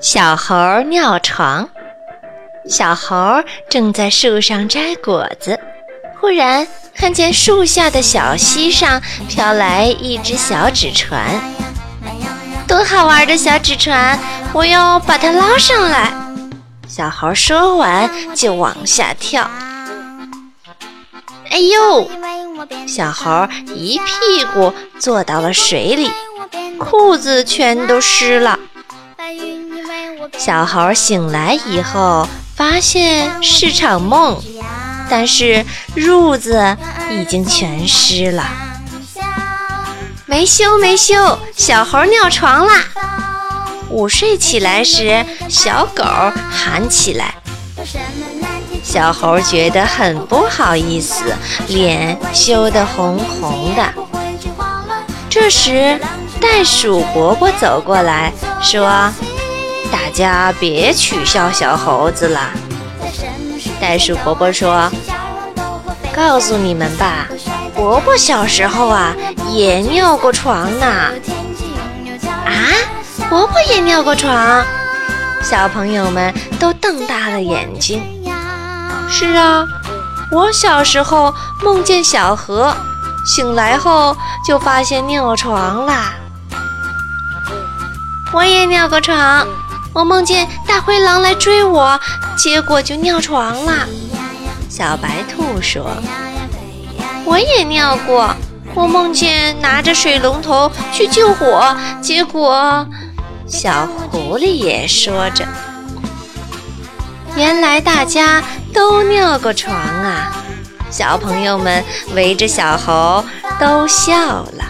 小猴尿床。小猴正在树上摘果子，忽然看见树下的小溪上飘来一只小纸船，多好玩的小纸船！我要把它捞上来。小猴说完就往下跳。哎呦！小猴一屁股坐到了水里，裤子全都湿了。小猴醒来以后，发现是场梦，但是褥子已经全湿了。没羞没羞，小猴尿床啦！午睡起来时，小狗喊起来。小猴觉得很不好意思，脸羞得红红的。这时，袋鼠伯伯走过来说：“大家别取笑小猴子了。”袋鼠伯伯说：“告诉你们吧，伯伯小时候啊也尿过床呢。”啊，伯伯也尿过床？小朋友们都瞪大了眼睛。是啊，我小时候梦见小河，醒来后就发现尿床啦。我也尿过床，我梦见大灰狼来追我，结果就尿床啦。小白兔说：“我也尿过，我梦见拿着水龙头去救火，结果……”小狐狸也说着。原来大家都尿过床啊！小朋友们围着小猴都笑了。